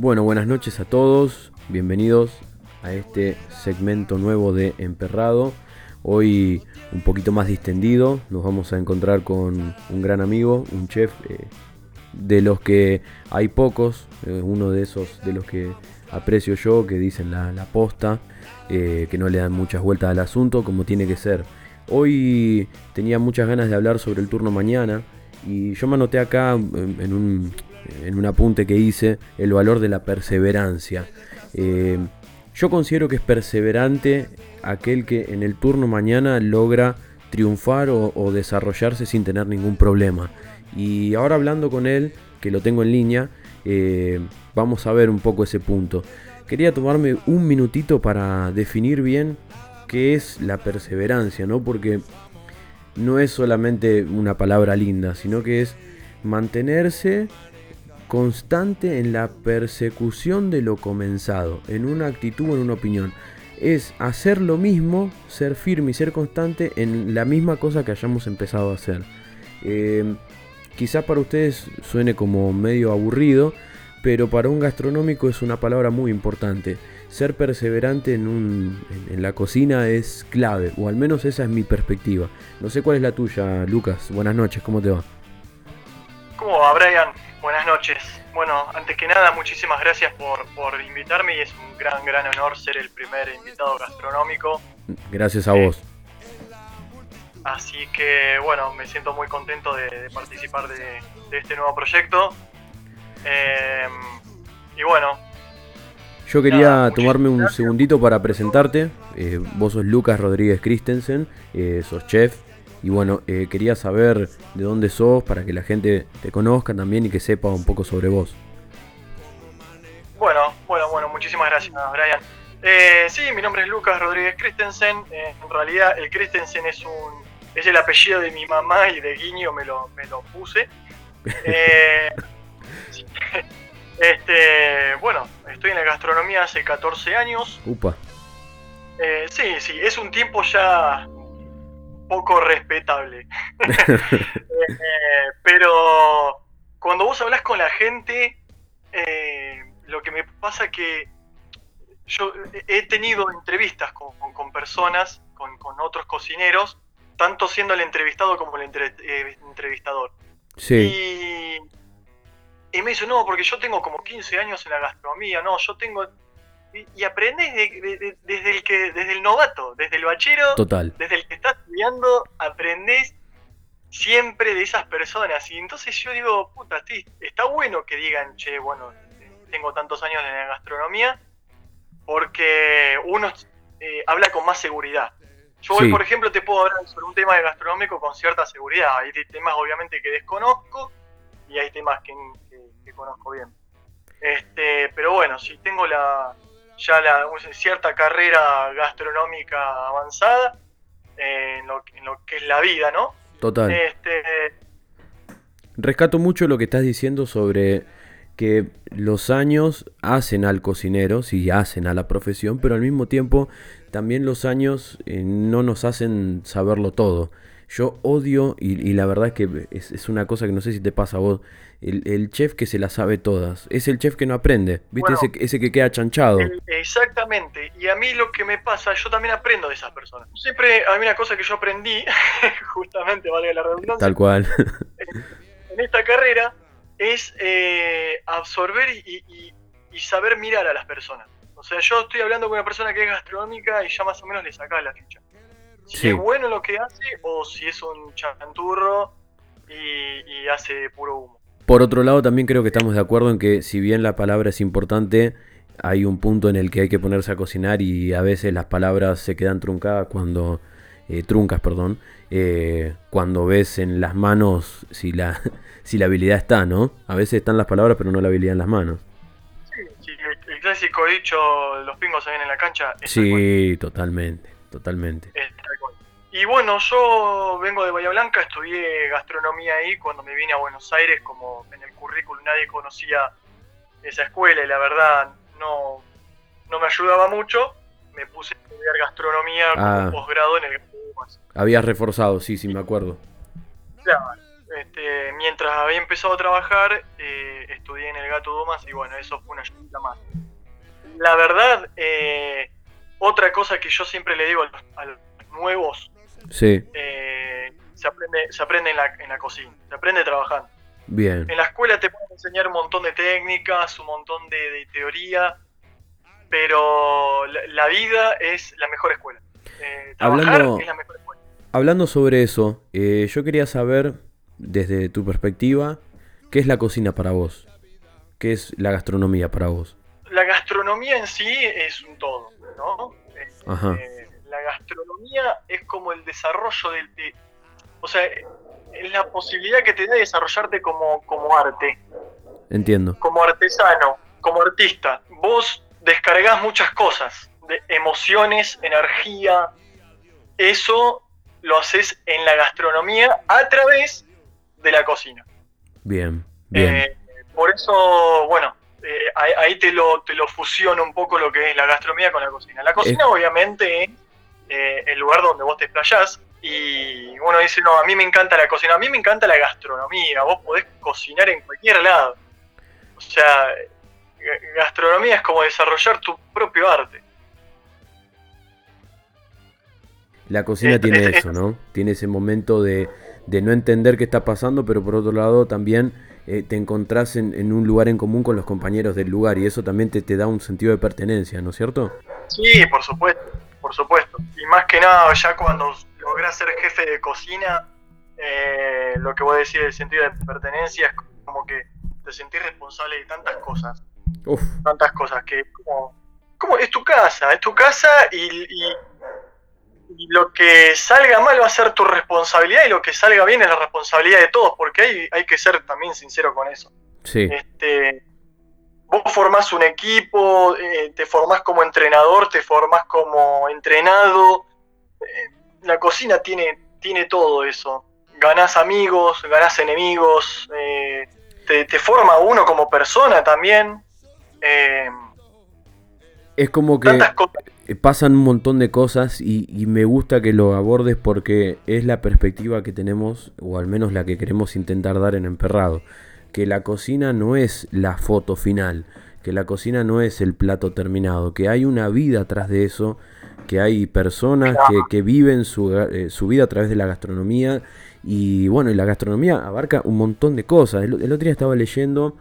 Bueno, buenas noches a todos, bienvenidos a este segmento nuevo de Emperrado. Hoy un poquito más distendido, nos vamos a encontrar con un gran amigo, un chef eh, de los que hay pocos, eh, uno de esos de los que aprecio yo, que dicen la, posta, eh, que no le dan muchas vueltas al asunto como tiene que ser. Hoy tenía muchas ganas de hablar sobre el turno mañana y yo me anoté acá en un, en un apunte que hice, el valor de la perseverancia. Eh, yo considero que es perseverante aquel que en el turno mañana logra triunfar o, desarrollarse sin tener ningún problema. Y ahora hablando con él, que lo tengo en línea, eh, vamos a ver un poco ese punto. Quería tomarme un minutito para definir bien qué es la perseverancia, ¿no? Porque no es solamente una palabra linda, sino que es mantenerse constante en la persecución de lo comenzado, en una actitud, en una opinión. Es hacer lo mismo, ser firme y ser constante en la misma cosa que hayamos empezado a hacer. Eh, quizá para ustedes suene como medio aburrido, pero para un gastronómico es una palabra muy importante. Ser perseverante en, un, en, la cocina es clave, o al menos esa es mi perspectiva. No sé cuál es la tuya, Lucas. Buenas noches, ¿cómo te va? ¿Cómo va, Brian? Buenas noches. Bueno, antes que nada, muchísimas gracias por, invitarme y es un gran, gran honor ser el primer invitado gastronómico. Gracias a vos. Así que, bueno, me siento muy contento de, participar de, este nuevo proyecto. Em, y bueno. Yo quería tomarme un segundito para presentarte. Eh, vos sos Lucas Rodríguez Christensen, eh, sos chef, y bueno, eh, quería saber de dónde sos para que la gente te conozca también y que sepa un poco sobre vos. Bueno, bueno, bueno, muchísimas gracias, Brian. Eh, sí, mi nombre es Lucas Rodríguez Christensen. Eh, en realidad, el Christensen es un es el apellido de mi mamá y de Guiño me lo, me lo puse. este, bueno, estoy en la gastronomía hace 14 años. Upa. sí, sí, es un tiempo ya poco respetable. Eh, pero cuando vos hablas con la gente, eh, lo que me pasa que yo he tenido entrevistas con, personas, con, otros cocineros, tanto siendo el entrevistado como el eh, entrevistador. Sí. Y, y me dice, no, porque yo tengo como 15 años en la gastronomía, no, yo tengo y, aprendes desde el que desde el novato, desde el bachero, Total. desde el que está estudiando, aprendes siempre de esas personas. Y entonces yo digo, puta, está bueno que digan, che, bueno, tengo tantos años en la gastronomía, porque uno eh, habla con más seguridad. Yo hoy, por ejemplo, te puedo hablar sobre un tema de gastronómico con cierta seguridad. Hay temas, obviamente, que desconozco y hay temas que, que conozco bien. Este, pero bueno, si tengo la, ya la, cierta carrera gastronómica avanzada en, lo, que es la vida, ¿no? Total. Este, Rescato mucho lo que estás diciendo sobre que los años hacen al cocinero, sí, hacen a la profesión, pero al mismo tiempo también los años eh, no nos hacen saberlo todo. Yo odio, y, la verdad es que es, una cosa que no sé si te pasa a vos, el, chef que se la sabe todas. Es el chef que no aprende, ¿viste? ese, que queda chanchado. exactamente. Y a mí lo que me pasa, yo también aprendo de esas personas. Siempre hay una cosa que yo aprendí, justamente, vale la redundancia. Tal cual. en esta carrera, es eh, absorber y, saber mirar a las personas. O sea, yo estoy hablando con una persona que es gastronómica y ya más o menos le saca la ficha si es bueno lo que hace o si es un chanturro y, hace puro humo. Por otro lado, también creo que estamos de acuerdo en que si bien la palabra es importante, hay un punto en el que hay que ponerse a cocinar y a veces las palabras se quedan truncadas cuando... Eh, truncas, perdón, eh, cuando ves en las manos si la, si la habilidad está, ¿no? A veces están las palabras pero no la habilidad en las manos. Sí, el, clásico dicho, los pingos se ven en la cancha. Sí, totalmente, totalmente. Y bueno, yo vengo de Bahía Blanca, estudié gastronomía ahí cuando me vine a Buenos Aires, como en el currículum nadie conocía esa escuela y la verdad no, no me ayudaba mucho, me puse a estudiar gastronomía como ah. posgrado en el Habías reforzado, sí, sí, me acuerdo. Claro, este, mientras había empezado a trabajar, eh, estudié en el Gato Dumas y bueno, eso fue una ayuda más. La verdad, eh, otra cosa que yo siempre le digo a los, nuevos, sí. Eh, se aprende, se aprende en, la, en la cocina, se aprende trabajando. Bien. En la escuela te pueden enseñar un montón de técnicas, un montón de, teoría, pero la, vida es la mejor escuela. Eh, hablando, hablando sobre eso, eh, yo quería saber, desde tu perspectiva, ¿qué es la cocina para vos? ¿Qué es la gastronomía para vos? La gastronomía en sí es un todo, ¿no? Ajá. Eh, la gastronomía es como el desarrollo del... De, o sea, es la posibilidad que te da de desarrollarte como, como arte. Entiendo. Como artesano, como artista. Vos descargas muchas cosas, de emociones, energía. Eso lo haces en la gastronomía a través de la cocina. Bien, bien. Eh, por eso, bueno, eh, ahí, te lo, te lo fusiono un poco lo que es la gastronomía con la cocina. La cocina, obviamente, es eh, el lugar donde vos te explayás, y uno dice, no, a mí me encanta la cocina, a mí me encanta la gastronomía, vos podés cocinar en cualquier lado. O sea, gastronomía es como desarrollar tu propio arte. La cocina tiene eso, ¿no? Tiene ese momento de, no entender qué está pasando, pero por otro lado también eh, te encontrás en, un lugar en común con los compañeros del lugar y eso también te, te da un sentido de pertenencia, ¿no es cierto? Sí, por supuesto, por supuesto. Y más que nada, ya cuando lográs ser jefe de cocina, eh, lo que voy a decir, el sentido de pertenencia es como que te sentís responsable de tantas cosas. Tantas cosas que como, como es tu casa, es tu casa y, lo que salga mal va a ser tu responsabilidad y lo que salga bien es la responsabilidad de todos, porque hay, hay que ser también sincero con eso. Sí. Este, vos formás un equipo, eh, te formás como entrenador, te formás como entrenado. Eh, la cocina tiene, tiene todo eso. Ganás amigos, ganás enemigos, eh, te, forma uno como persona también. Eh, es como que pasan un montón de cosas y, y, me gusta que lo abordes porque es la perspectiva que tenemos, o al menos la que queremos intentar dar en Emperrado. Que la cocina no es la foto final, que la cocina no es el plato terminado, que hay una vida atrás de eso que hay personas que, viven su, eh, su, vida a través de la gastronomía y bueno, y la gastronomía abarca un montón de cosas. El, otro día estaba leyendo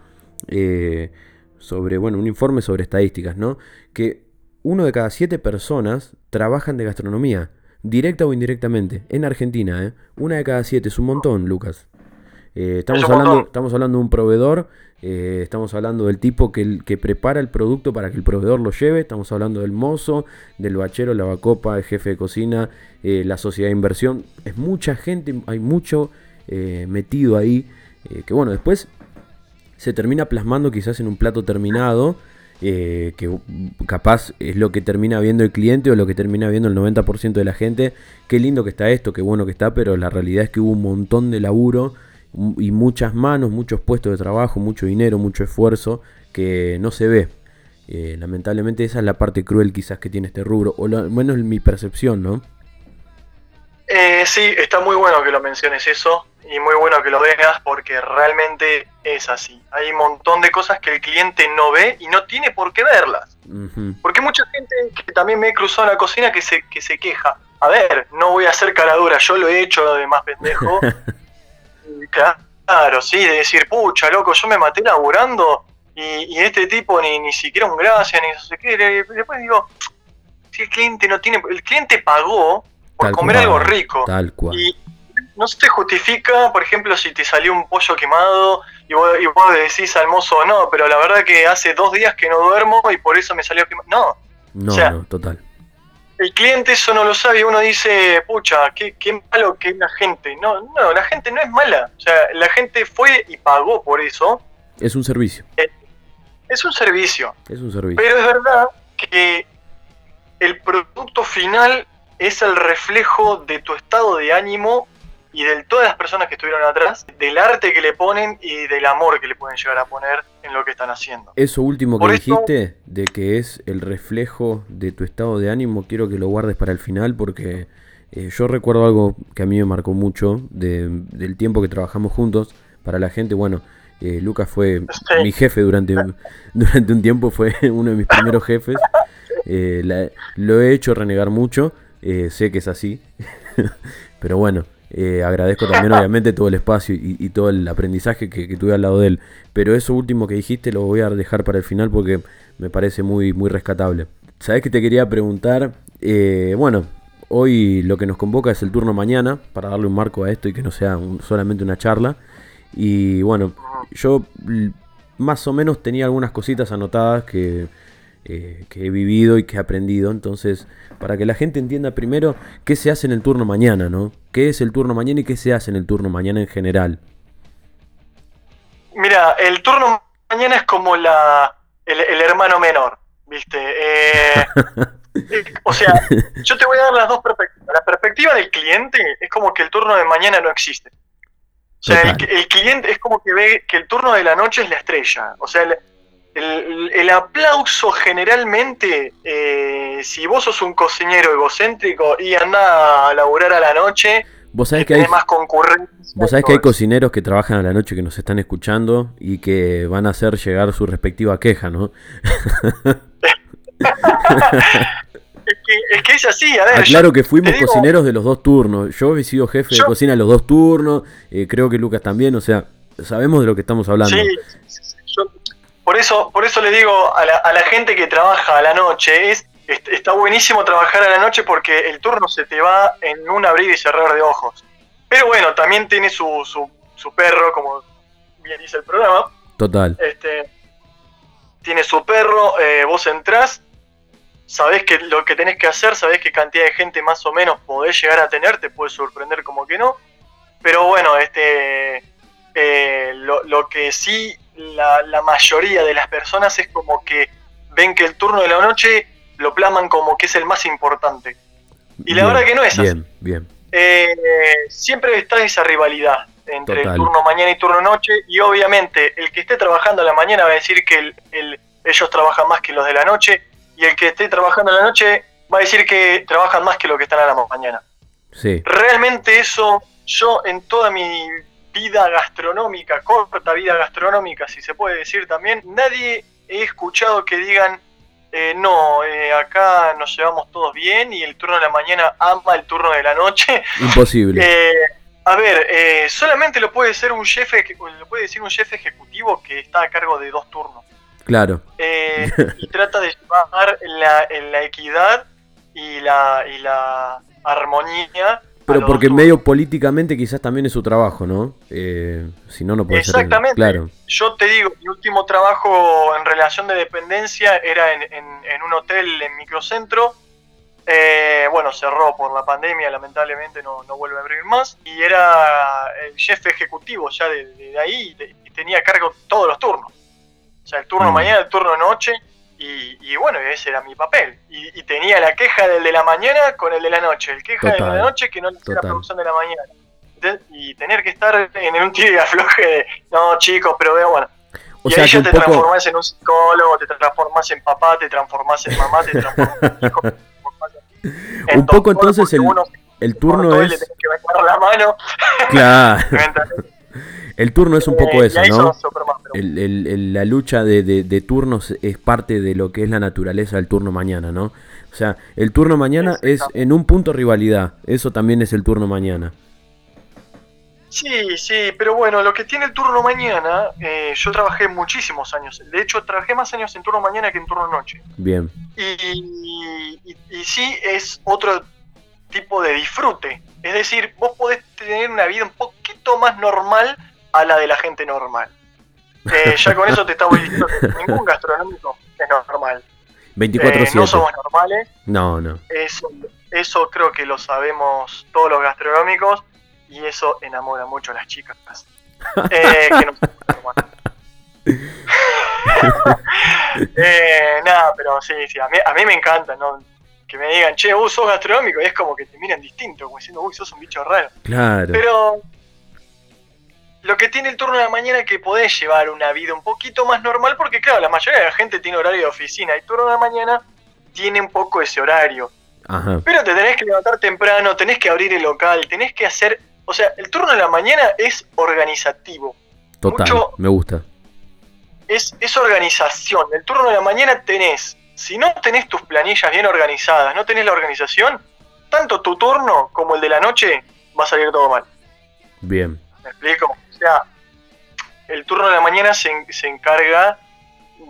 eh, sobre, bueno, un informe sobre estadísticas, ¿no? Que uno de cada siete personas trabajan de gastronomía, directa o indirectamente, en Argentina, ¿eh? Una de cada siete, es un montón, Lucas. Eh, estamos, hablando, estamos hablando de un proveedor, eh, estamos hablando del tipo que, que, prepara el producto para que el proveedor lo lleve, estamos hablando del mozo, del bachero, la bacopa, el jefe de cocina, eh, la sociedad de inversión. Es mucha gente, hay mucho metido ahí, que bueno, después se termina plasmando quizás en un plato terminado. que capaz es lo que termina viendo el cliente o lo que termina viendo el 90% de la gente. Qué lindo que está esto, qué bueno que está, pero la realidad es que hubo un montón de laburo y muchas manos, muchos puestos de trabajo, mucho dinero, mucho esfuerzo que no se ve. Eh, lamentablemente esa es la parte cruel quizás que tiene este rubro, o al menos mi percepción, ¿no? Eh, sí, está muy bueno que lo menciones eso y muy bueno que lo veas porque realmente es así. Hay un montón de cosas que el cliente no ve y no tiene por qué verlas. Porque mucha gente que también me he cruzado en la cocina que se, que se queja. A ver, no voy a hacer caradura, yo lo he hecho de más pendejo. Claro, sí, de decir, pucha, loco, yo me maté laburando y, este tipo ni, ni siquiera un gracia, ni no sé qué. Después digo, si el cliente no tiene. El cliente pagó por comer algo rico. Tal cual. Y no se te justifica, por ejemplo, si te salió un pollo quemado y vos, y vos decís al mozo, no, pero la verdad que hace dos días que no duermo y por eso me salió quemado. No. No, no, total el cliente eso no lo sabe y uno dice, pucha, qué, qué, malo que es la gente. No, no, la gente no es mala. O sea, la gente fue y pagó por eso. Es un servicio. Eh, es un servicio. Es un servicio. Pero es verdad que el producto final es el reflejo de tu estado de ánimo y de todas las personas que estuvieron atrás, del arte que le ponen y del amor que le pueden llegar a poner en lo que están haciendo. Eso último que dijiste, de que es el reflejo de tu estado de ánimo, quiero que lo guardes para el final porque eh, yo recuerdo algo que a mí me marcó mucho del tiempo que trabajamos juntos. Para la gente, bueno, Eh, Lucas fue mi jefe durante, durante un tiempo, fue uno de mis primeros jefes. Eh, lo he hecho renegar mucho, eh, sé que es así, pero bueno, agradezco también obviamente todo el espacio y, todo el aprendizaje que, tuve al lado de él. Pero eso último que dijiste lo voy a dejar para el final porque me parece muy, muy rescatable. ¿Sabes que te quería preguntar? bueno, hoy lo que nos convoca es el turno mañana, para darle un marco a esto y que no sea solamente una charla. Y bueno, yo más o menos tenía algunas cositas anotadas que, eh, que he vivido y que he aprendido. Entonces, para que la gente entienda primero qué se hace en el turno mañana, ¿no? ¿Qué es el turno mañana y qué se hace en el turno mañana en general? Mira, el turno mañana es como la, el, hermano menor, ¿viste? Eh, o sea, yo te voy a dar las dos perspectivas. La perspectiva del cliente es como que el turno de mañana no existe. O sea, el, cliente es como que ve que el turno de la noche es la estrella. O sea, el, aplauso generalmente, eh, si vos sos un cocinero egocéntrico y anda a laburar a la noche, vos sabés que hay más concurrencia. Vos sabés que hay cocineros que trabajan a la noche que nos están escuchando y que van a hacer llegar su respectiva queja, ¿no? Es que, es así, a ver. Claro que fuimos cocineros de los dos turnos. Yo he sido jefe de cocina de los dos turnos. Eh, creo que Lucas también. O sea, sabemos de lo que estamos hablando. Sí, por eso, por eso le digo a la, gente que trabaja a la noche, es, está buenísimo trabajar a la noche porque el turno se te va en un abrir y cerrar de ojos. Pero bueno, también tiene su, su, perro, como bien dice el programa. Total. Este, tiene su perro, eh, vos entrás sabés que lo que tenés que hacer, sabés qué cantidad de gente más o menos podés llegar a tener, te puede sorprender como que no. Pero bueno, este eh, lo, que sí la, mayoría de las personas es como que ven que el turno de la noche lo plaman como que es el más importante. Y la verdad que no es así. Bien, bien. Eh, siempre está esa rivalidad entre el turno mañana y turno noche y obviamente el que esté trabajando a la mañana va a decir que ellos trabajan más que los de la noche y el que esté trabajando en la noche va a decir que trabajan más que lo que están a la mañana. Sí. Realmente eso, yo en toda mi vida gastronómica, corta vida gastronómica, si se puede decir también, nadie he escuchado que digan, eh, no, eh, acá nos llevamos todos bien y el turno de la mañana ama el turno de la noche. Imposible. Eh, a ver, solamente lo puede ser un jefe, lo puede decir un jefe ejecutivo que está a cargo de dos turnos. Claro. Eh, y trata de llevar la, la equidad y la, y la armonía. Pero porque medio políticamente quizás también es su trabajo, ¿no? Eh, si no, no puede Exactamente. Claro. Yo te digo, mi último trabajo en relación de dependencia era en, en, un hotel en microcentro. Eh, bueno, cerró por la pandemia, lamentablemente no, no, vuelve a abrir más. Y era el jefe ejecutivo ya de, de ahí y tenía a cargo todos los turnos. O sea, el turno mm. mañana, el turno noche, y, bueno, ese era mi papel. Y, tenía la queja del de la mañana con el de la noche, el queja del de la noche que no le la producción de la mañana. y tener que estar en un tiro de afloje de, no chicos, pero veo, bueno. y ahí ya te transformás en un psicólogo, te transformás en papá, te transformás en mamá, te transformás en hijo, un poco entonces el, el turno es... que la mano. Claro. El turno es un poco eh, eso, ¿no? la lucha de, turnos es parte de lo que es la naturaleza del turno mañana, ¿no? O sea, el turno mañana es en un punto rivalidad, eso también es el turno mañana. Sí, sí, pero bueno, lo que tiene el turno mañana, eh, yo trabajé muchísimos años. De hecho, trabajé más años en turno mañana que en turno noche. Bien. Y, y, sí es otro tipo de disfrute. Es decir, vos podés tener una vida un poquito más normal a la de la gente normal. Eh, ya con eso te estamos diciendo que ningún gastronómico es normal. 24 eh, no somos normales. No, no. Eso, eso creo que lo sabemos todos los gastronómicos y eso enamora mucho a las chicas. Eh, que no eh, nada, pero sí, sí, a mí, a mí me encanta, ¿no? Que me digan, che, vos sos gastronómico, y es como que te miran distinto, como diciendo, uy, sos un bicho raro. Claro. Pero lo que tiene el turno de la mañana es que podés llevar una vida un poquito más normal, porque claro, la mayoría de la gente tiene horario de oficina y el turno de la mañana tiene un poco ese horario. Pero te tenés que levantar temprano, tenés que abrir el local, tenés que hacer. O sea, el turno de la mañana es organizativo. Total, me gusta. Es, es organización. El turno de la mañana tenés, si no tenés tus planillas bien organizadas, no tenés la organización, tanto tu turno como el de la noche va a salir todo mal. Bien. ¿Me explico? O sea, el turno de la mañana se, se encarga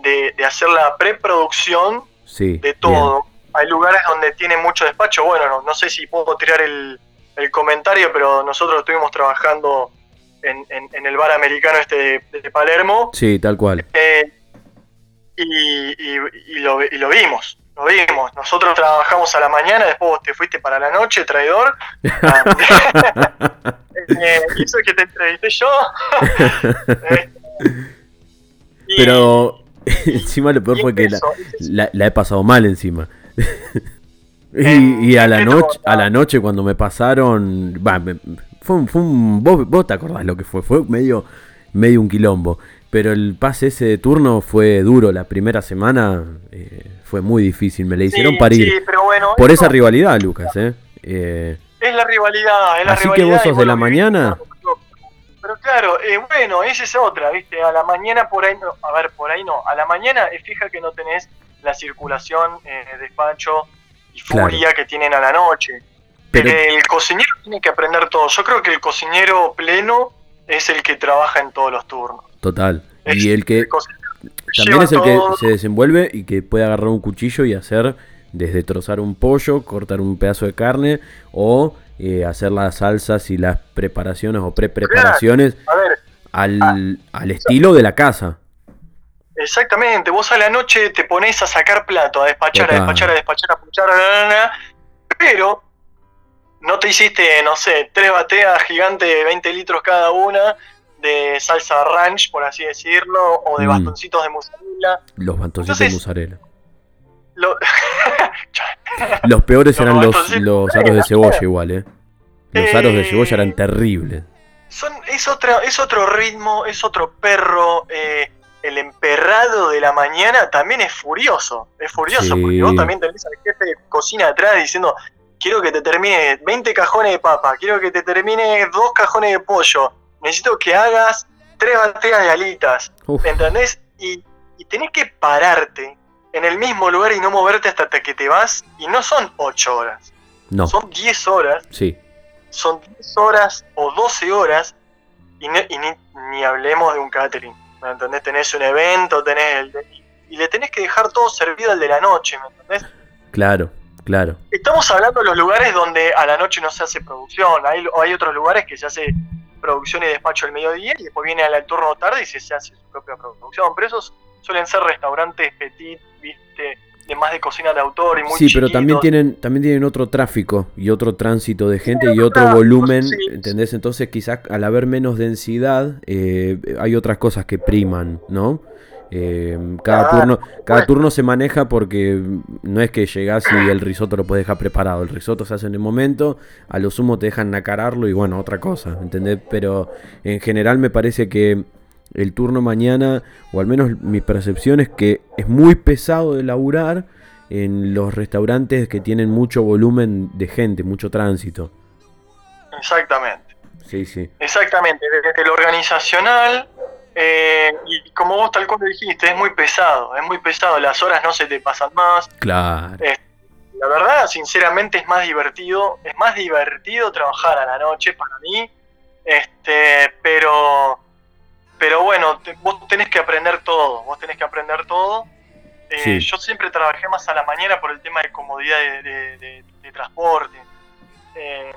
de, hacer la preproducción de todo. Hay lugares donde tiene mucho despacho. Bueno, no, sé si puedo tirar el, comentario, pero nosotros estuvimos trabajando en, el bar americano este de, Palermo. Sí, tal cual. Eh, y, lo, vimos, lo vimos. Nosotros trabajamos a la mañana, después vos te fuiste para la noche, traidor. eh, hizo que te entrevisté yo. Pero encima lo peor fue que la, he pasado mal encima. y, a la noche, a la noche cuando me pasaron, fue un, vos, te acordás lo que fue, fue medio, medio un quilombo. Pero el pase ese de turno fue duro. La primera semana eh, fue muy difícil. Me le hicieron parir. por esa rivalidad, Lucas. ¿eh? Eh, es la rivalidad. Es la así que vos sos de la mañana. Pero claro, eh, bueno, esa es otra, ¿viste? A la mañana por ahí no, a ver, por ahí no. A la mañana es fija que no tenés la circulación, eh, despacho y furia que tienen a la noche. Pero el cocinero tiene que aprender todo. Yo creo que el cocinero pleno es el que trabaja en todos los turnos. Total. y el que también es el que se desenvuelve y que puede agarrar un cuchillo y hacer desde trozar un pollo, cortar un pedazo de carne o eh, hacer las salsas y las preparaciones o pre-preparaciones al, ah, al, estilo de la casa. Exactamente, vos a la noche te pones a sacar plato, a despachar, a despachar, a despachar, a despachar, pero no te hiciste, no sé, tres bateas gigantes de 20 litros cada una de salsa ranch, por así decirlo, o de mm. bastoncitos de mozzarella. Los bastoncitos de mozzarella. los peores eran los, los aros de cebolla igual, ¿eh? Los aros de cebolla eran eh, terribles. Son, es, otra, es otro ritmo, es otro perro. Eh, el emperrado de la mañana también es furioso. Es furioso porque vos también tenés al jefe de cocina atrás diciendo: Quiero que te termine 20 cajones de papa, quiero que te termine dos cajones de pollo. Necesito que hagas tres bateas de alitas. ¿Entendés? Y, y tenés que pararte en el mismo lugar y no moverte hasta que te vas. Y no son 8 horas. No. Son 10 horas. Sí. Son 10 horas o 12 horas. Y, ni, ni, hablemos de un catering. ¿Me entendés? Tenés un evento, tenés el. y le tenés que dejar todo servido al de la noche, ¿me entendés? Claro, claro. Estamos hablando de los lugares donde a la noche no se hace producción. Hay, hay otros lugares que se hace producción y despacho al mediodía y después viene al turno tarde y se, se hace su propia producción. Pero esos suelen ser restaurantes petit, de más de cocina de autor y muy Sí, pero también tienen también tienen otro tráfico y otro tránsito de gente y otro volumen, ¿entendés? Entonces quizás al haber menos densidad eh, hay otras cosas que priman, ¿no? Eh, cada turno cada turno se maneja porque no es que llegas y el risotto lo puedes dejar preparado. El risotto se hace en el momento, a lo sumo te dejan nacararlo y bueno, otra cosa, ¿entendés? Pero en general me parece que el turno mañana, o al menos mi percepción es que es muy pesado de laburar en los restaurantes que tienen mucho volumen de gente, mucho tránsito. Exactamente. Sí, sí. Exactamente, desde lo organizacional, eh, y como vos tal cual dijiste, es muy pesado, es muy pesado, las horas no se te pasan más. Claro. la verdad, sinceramente, es más divertido, es más divertido trabajar a la noche para mí, este, pero pero bueno, vos tenés que aprender todo, vos tenés que aprender todo. Eh, yo siempre trabajé más a la mañana por el tema de comodidad de, transporte. Eh,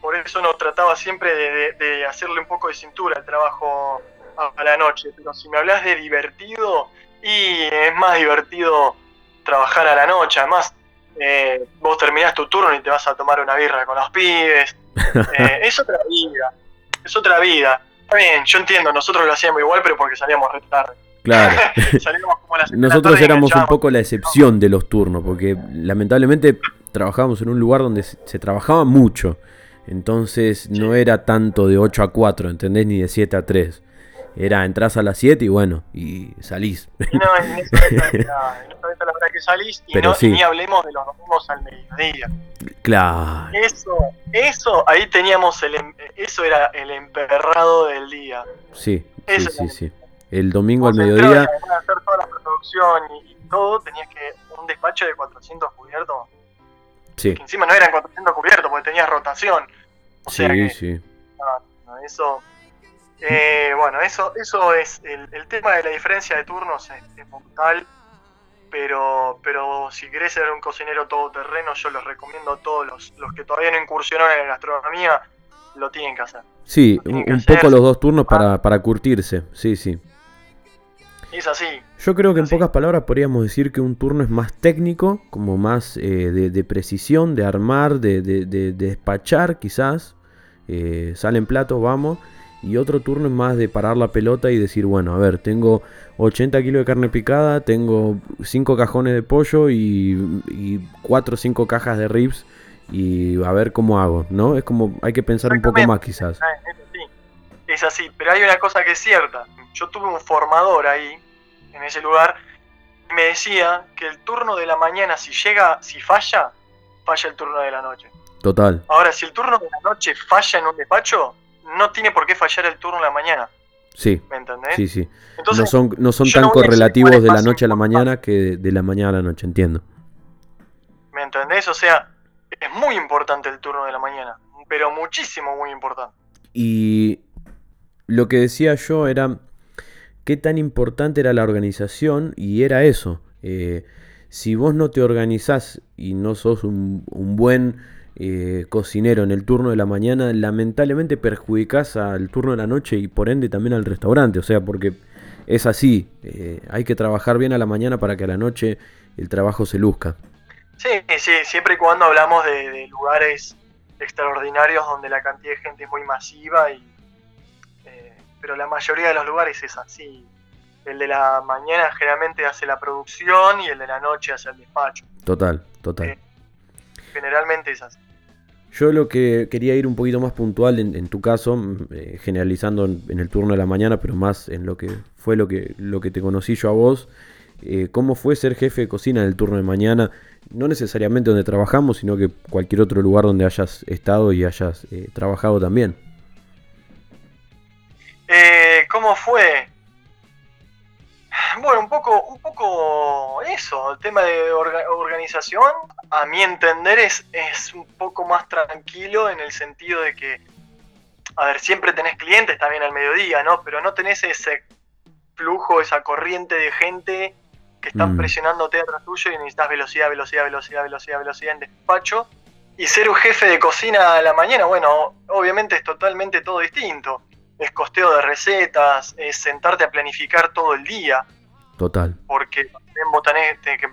por eso no trataba siempre de, hacerle un poco de cintura al trabajo a, la noche. Pero si me hablas de divertido, y es más divertido trabajar a la noche. Además, eh, vos terminás tu turno y te vas a tomar una birra con los pibes. es otra vida, es otra vida bien, yo entiendo, nosotros lo hacíamos igual, pero porque salíamos re tarde. Claro. nosotros éramos un poco la excepción de los turnos, porque lamentablemente trabajábamos en un lugar donde se, trabajaba mucho. Entonces no era tanto de 8 a 4, ¿entendés? Ni de 7 a 3. Era entras a las 7 y bueno, y salís. No, en esa vez la, verdad que salís y, no, ni hablemos de los domingos al mediodía. Claro. Eso, eso, ahí teníamos el, em, eso era el emperrado del día. Sí, sí, sí, sí. El domingo al mediodía. hacer toda la producción y, todo, tenías que un despacho de 400 cubiertos. Sí. Que encima no eran 400 cubiertos porque tenías rotación. sí, sí. eso. Eh, bueno, eso, eso es. El, tema de la diferencia de turnos es, es mortal pero, pero si querés ser un cocinero todoterreno, yo los recomiendo a todos los, los que todavía no incursionaron en la gastronomía, lo tienen que hacer. Sí, un, poco los dos turnos para, para curtirse, sí, sí. Es así. Yo creo que en pocas palabras podríamos decir que un turno es más técnico, como más eh, de, precisión, de armar, de, de despachar quizás. Eh, salen platos, vamos. Y otro turno es más de parar la pelota y decir, bueno, a ver, tengo 80 kilos de carne picada, tengo 5 cajones de pollo y, 4 o 5 cajas de ribs y a ver cómo hago, ¿no? Es como, hay que pensar un poco más quizás. Ah, es así, es así, pero hay una cosa que es cierta. Yo tuve un formador ahí, en ese lugar, y me decía que el turno de la mañana, si llega, si falla, falla el turno de la noche. Total. Ahora, si el turno de la noche falla en un despacho, no tiene por qué fallar el turno en la mañana. Sí. ¿Me entendés? Sí, sí. no son, no son tan correlativos de la noche a la mañana que de, la mañana a la noche, entiendo. ¿Me entendés? O sea, es muy importante el turno de la mañana, pero muchísimo muy importante. Y lo que decía yo era qué tan importante era la organización y era eso. Eh, si vos no te organizás y no sos un, buen eh, cocinero en el turno de la mañana, lamentablemente perjudicas al turno de la noche y por ende también al restaurante. O sea, porque es así. Eh, hay que trabajar bien a la mañana para que a la noche el trabajo se luzca. Sí, sí, siempre y cuando hablamos de, lugares extraordinarios donde la cantidad de gente es muy masiva y eh, pero la mayoría de los lugares es así. El de la mañana generalmente hace la producción y el de la noche hace el despacho. Total, total generalmente es así. Yo lo que quería ir un poquito más puntual en, tu caso, mm, eh, generalizando en, el turno de la mañana, pero más en lo que fue lo que, lo que te conocí yo a vos. Eh, ¿Cómo fue ser jefe de cocina en el turno de mañana? No necesariamente donde trabajamos, sino que cualquier otro lugar donde hayas estado y hayas eh, trabajado también. ¿Cómo fue? Bueno, un poco, un poco eso, el tema de organización, a mi entender, es, es un poco más tranquilo en el sentido de que, a ver, siempre tenés clientes también al mediodía, ¿no? Pero no tenés ese flujo, esa corriente de gente que están mm. presionándote atrás tuyo y necesitas velocidad, velocidad, velocidad, velocidad, velocidad en despacho. Y ser un jefe de cocina a la mañana, bueno, obviamente es totalmente todo distinto. Es costeo de recetas, es sentarte a planificar todo el día. Total. Porque en Botanés, que,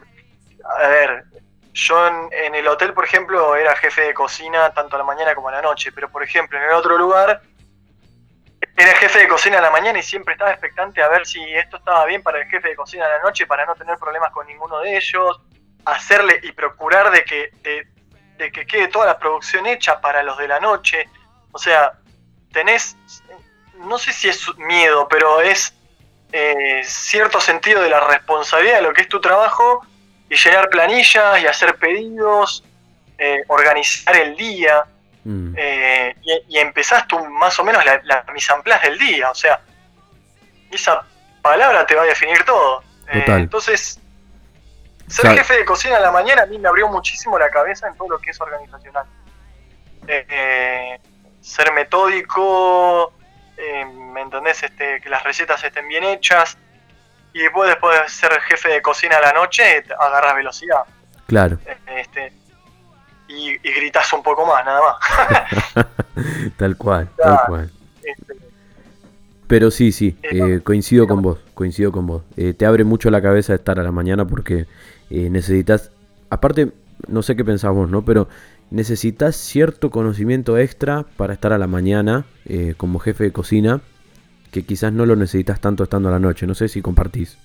a ver, yo en, el hotel, por ejemplo, era jefe de cocina tanto a la mañana como a la noche, pero por ejemplo, en el otro lugar era jefe de cocina a la mañana y siempre estaba expectante a ver si esto estaba bien para el jefe de cocina a la noche para no tener problemas con ninguno de ellos, hacerle y procurar de que, de que quede toda la producción hecha para los de la noche. O sea, tenés, no sé si es miedo, pero es eh, cierto sentido de la responsabilidad de lo que es tu trabajo y llenar planillas y hacer pedidos, eh, organizar el día. Mm. Eh, y, empezás tú más o menos la, la mise del día, o sea, esa palabra te va a definir todo. entonces, ser jefe de cocina en la mañana a mí me abrió muchísimo la cabeza en todo lo que es organizacional. ser metódico, eh, ¿me entendés? Este, que las recetas estén bien hechas. Y después, después de ser jefe de cocina a la noche, agarras velocidad. Claro. Y, gritas un poco más, nada más. tal cual, tal cual. Este, Pero sí, sí, eh, coincido con vos, coincido con vos. Eh, te abre mucho la cabeza estar a la mañana porque necesitas, aparte, no sé qué pensás vos, ¿no? Pero necesitas cierto conocimiento extra para estar a la mañana eh, como jefe de cocina, que quizás no lo necesitas tanto estando a la noche. No sé si compartís.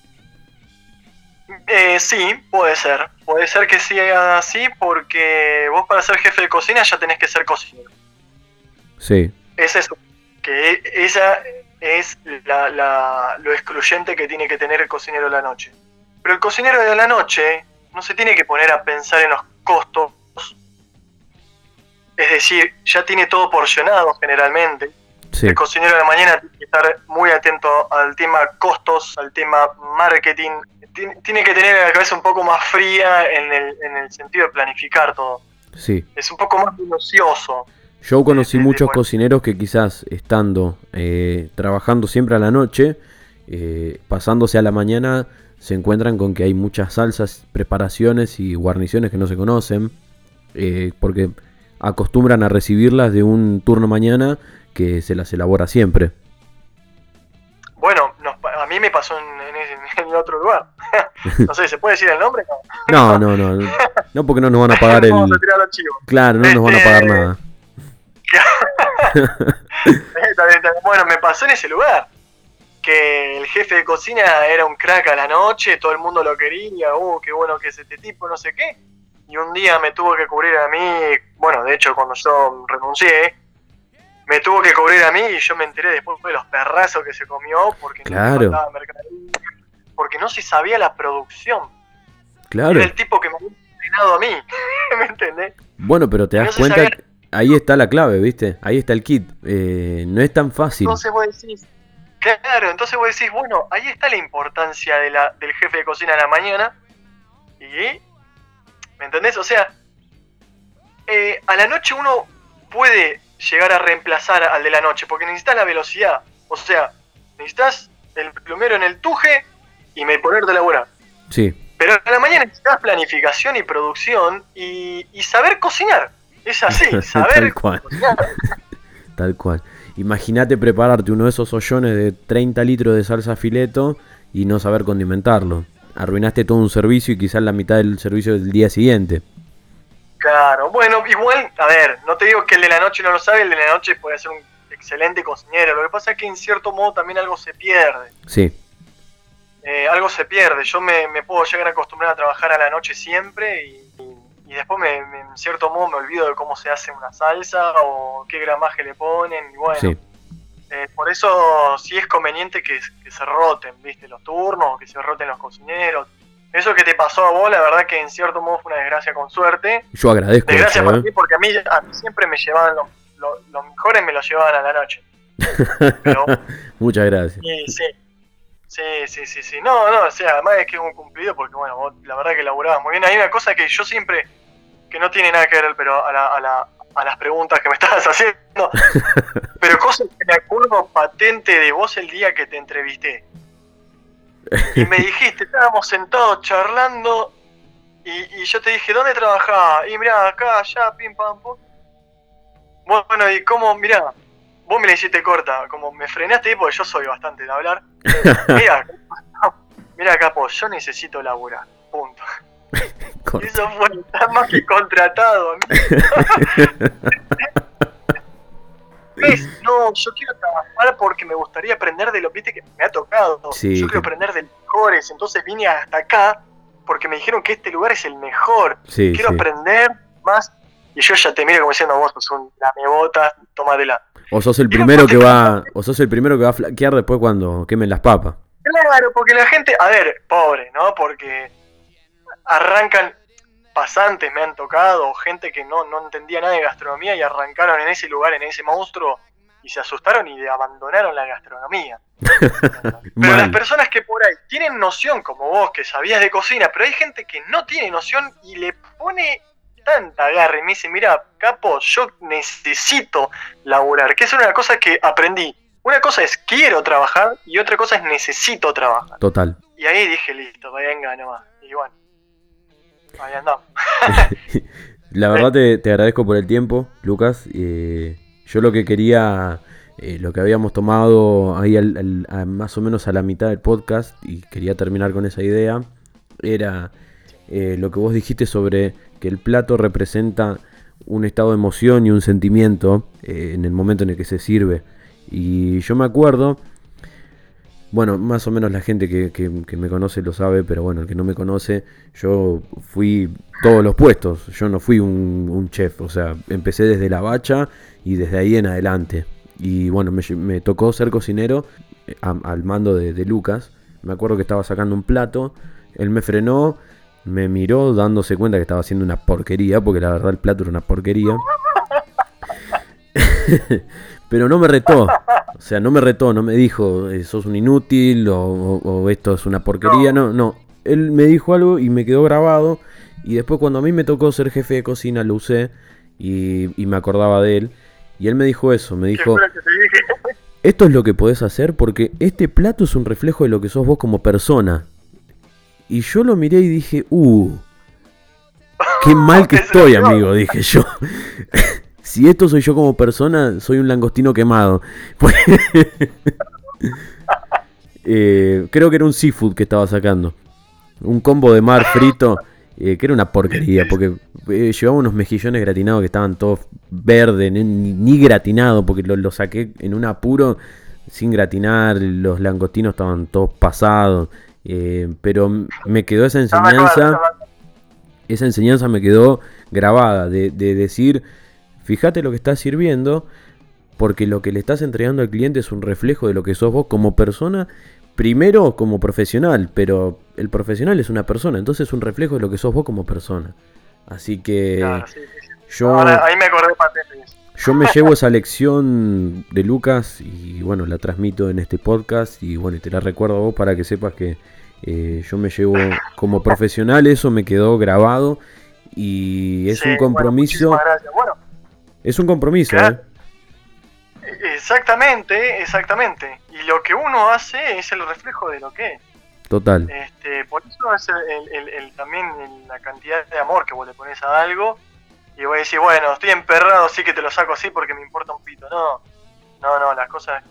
Eh, sí, puede ser. Puede ser que sea así porque vos para ser jefe de cocina ya tenés que ser cocinero. Sí. Es eso. Que esa es la, lo excluyente que tiene que tener el cocinero de la noche. Pero el cocinero de la noche no se tiene que poner a pensar en los costos es decir, ya tiene todo porcionado generalmente. El cocinero de la mañana tiene que estar muy atento al tema costos, al tema marketing. Tiene, que tener la cabeza un poco más fría en el, en el sentido de planificar todo. Sí. Es un poco más minucioso. Yo conocí muchos cocineros que quizás estando eh, trabajando siempre a la noche, eh, pasándose a la mañana, se encuentran con que hay muchas salsas, preparaciones y guarniciones que no se conocen, eh, porque acostumbran a recibirlas de un turno mañana que se las elabora siempre. Bueno, a mí me pasó en, otro lugar. no sé, ¿se puede decir el nombre? No, no, no. No, no porque no nos van a pagar el... Claro, no nos van a pagar este, nada. bueno, me pasó en ese lugar. Que el jefe de cocina era un crack a la noche, todo el mundo lo quería, uh, qué bueno que es este tipo, no sé qué. Y un día me tuvo que cubrir a mí, bueno, de hecho cuando yo renuncié, me tuvo que cubrir a mí y yo me enteré después de los perrazos que se comió porque no porque no se sabía la producción. Claro. Era el tipo que me había entrenado a mí, ¿me entendés? Bueno, pero te das cuenta, ahí está la clave, ¿viste? Ahí está el kit. Eh, no es tan fácil. Entonces vos decís, claro, entonces vos decís, bueno, ahí está la importancia de la, del jefe de cocina de la mañana. Y, ¿me entendés? O sea, eh, a la noche uno puede llegar a reemplazar al de la noche, porque necesitas la velocidad. O sea, necesitas el plumero en el tuje y me ponerte a laburar. Sí. Pero a la mañana necesitas planificación y producción y, y saber cocinar. Es así, saber Tal cual. Tal cual. Imagínate prepararte uno de esos hoyones de 30 litros de salsa fileto y no saber condimentarlo. Arruinaste todo un servicio y quizás la mitad del servicio del día siguiente. Claro, bueno, igual, a ver, no te digo que el de la noche no lo sabe, el de la noche puede ser un excelente cocinero. Lo que pasa es que en cierto modo también algo se pierde. Sí. Eh, algo se pierde. Yo me, me, puedo llegar a acostumbrar a trabajar a la noche siempre y, y después me, en cierto modo me olvido de cómo se hace una salsa o qué gramaje le ponen y bueno. Eh, por eso sí es conveniente que, se roten, viste, los turnos, que se roten los cocineros. Eso que te pasó a vos, la verdad que en cierto modo fue una desgracia con suerte. Yo agradezco. Desgracia para ¿eh? mí porque a mí, siempre me llevaban los, mejores me los llevaban a la noche. Muchas gracias. Sí, sí. Sí, sí, sí, sí. No, no, o sea, además es que es un cumplido porque, bueno, vos, la verdad que laburabas muy bien. Hay una cosa que yo siempre, que no tiene nada que ver, pero a, la, a, la, a las preguntas que me estabas haciendo, pero cosas que me acuerdo patente de vos el día que te entrevisté. Y me dijiste, estábamos sentados charlando y, y yo te dije, ¿dónde trabajás? Y mirá, acá, allá, pim, pam, pum. Bueno, y cómo, mirá, vos me la hiciste corta, como me frenaste porque yo soy bastante de hablar. Mira, mira capo, yo necesito laburar, punto. Eso fue tan más que contratado. No, yo quiero trabajar porque me gustaría aprender de lo viste que me ha tocado. yo quiero aprender de mejores, entonces vine hasta acá porque me dijeron que este lugar es el mejor. quiero aprender más. Y yo ya te miro como diciendo, vos sos un lamebotas, tómatela. O sos el primero que va, o sos el primero que va a flaquear después cuando quemen las papas. Claro, porque la gente, a ver, pobre, ¿no? Porque arrancan pasantes, me han tocado, gente que no, no entendía nada de gastronomía y arrancaron en ese lugar, en ese monstruo, y se asustaron y abandonaron la gastronomía. pero las personas que por ahí tienen noción, como vos, que sabías de cocina, pero hay gente que no tiene noción y le pone tanta agarre y me dice, mira, capo, yo necesito laburar, que es una cosa que aprendí. Una cosa es quiero trabajar y otra cosa es necesito trabajar. Total. Y ahí dije, listo, venga nomás. Y bueno, ahí andamos. La verdad te, te, agradezco por el tiempo, Lucas. Eh, yo lo que quería, eh, lo que habíamos tomado ahí más o menos a la mitad del podcast, y quería terminar con esa idea, era eh, lo que vos dijiste sobre que el plato representa un estado de emoción y un sentimiento eh, en el momento en el que se sirve. Y yo me acuerdo, bueno, más o menos la gente que, me conoce lo sabe, pero bueno, el que no me conoce, yo fui todos los puestos, yo no fui un, chef, o sea, empecé desde la bacha y desde ahí en adelante. Y bueno, me, tocó ser cocinero eh, al mando de Lucas. Me acuerdo que estaba sacando un plato, él me frenó me miró dándose cuenta que estaba haciendo una porquería, porque la verdad el plato era una porquería. pero no me retó. O sea, no me retó, no me dijo, eh, sos un inútil o, esto es una porquería. No. no, Él me dijo algo y me quedó grabado. Y después cuando a mí me tocó ser jefe de cocina lo usé y, me acordaba de él. Y él me dijo eso, me dijo, esto es lo que podés hacer porque este plato es un reflejo de lo que sos vos como persona. Y yo lo miré y dije, uh, qué mal que estoy, amigo, dije yo. si esto soy yo como persona, soy un langostino quemado. Eh, creo que era un seafood que estaba sacando. Un combo de mar frito, eh, que era una porquería, porque eh, llevaba unos mejillones gratinados que estaban todos verdes, ni, gratinados, porque lo, lo, saqué en un apuro sin gratinar, los langostinos estaban todos pasados. Pero me quedó esa enseñanza. Esa enseñanza me quedó grabada de, de decir Fíjate lo que estás sirviendo, porque lo que le estás entregando al cliente es un reflejo de lo que sos vos como persona, primero como profesional, pero el profesional es una persona, entonces es un reflejo de lo que sos vos como persona. Así que yo... ahí me acordé Yo me llevo esa lección de Lucas y bueno, la transmito en este podcast y bueno, te la recuerdo a vos para que sepas que eh, yo me llevo como profesional, eso me quedó grabado y es un compromiso. Bueno, es un compromiso, ¿eh? Exactamente, exactamente. Y lo que uno hace es el reflejo de lo que es. Total. Este, por eso es el, también la cantidad de amor que vos le pones a algo. Y voy a decir, bueno, estoy emperrado, sí que te lo saco así porque me importa un pito. No, no, no, las cosas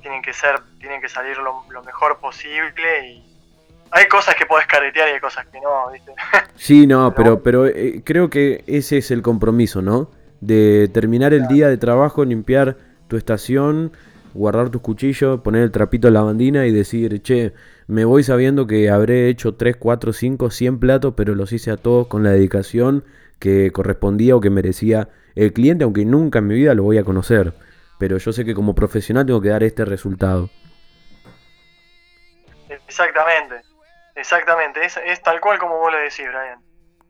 tienen que ser, tienen que salir lo, mejor posible y hay cosas que podés caretear y hay cosas que no, ¿viste? Sí, no, pero, pero eh, creo que ese es el compromiso, ¿no? de terminar el día de trabajo, limpiar tu estación, guardar tus cuchillos, poner el trapito en la bandina y decir, che, me voy sabiendo que habré hecho 3, 4, 5, 100 platos, pero los hice a todos con la dedicación que correspondía o que merecía el cliente, aunque nunca en mi vida lo voy a conocer. Pero yo sé que como profesional tengo que dar este resultado. Exactamente, exactamente, es, es tal cual como vos lo decís, Brian.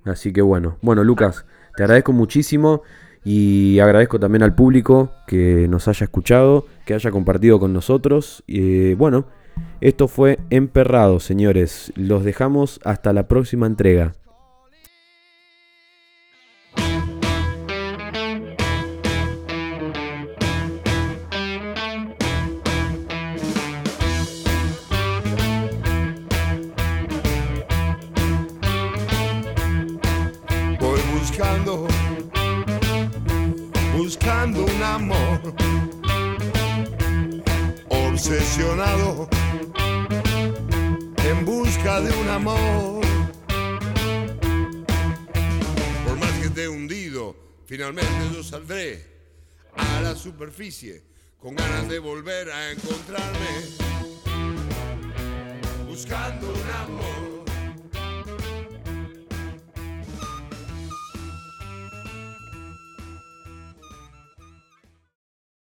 Así que bueno, bueno Lucas, te agradezco muchísimo. Y agradezco también al público que nos haya escuchado, que haya compartido con nosotros. Y bueno, esto fue Emperrado, señores. Los dejamos hasta la próxima entrega. Con ganas de volver a encontrarme buscando un amor.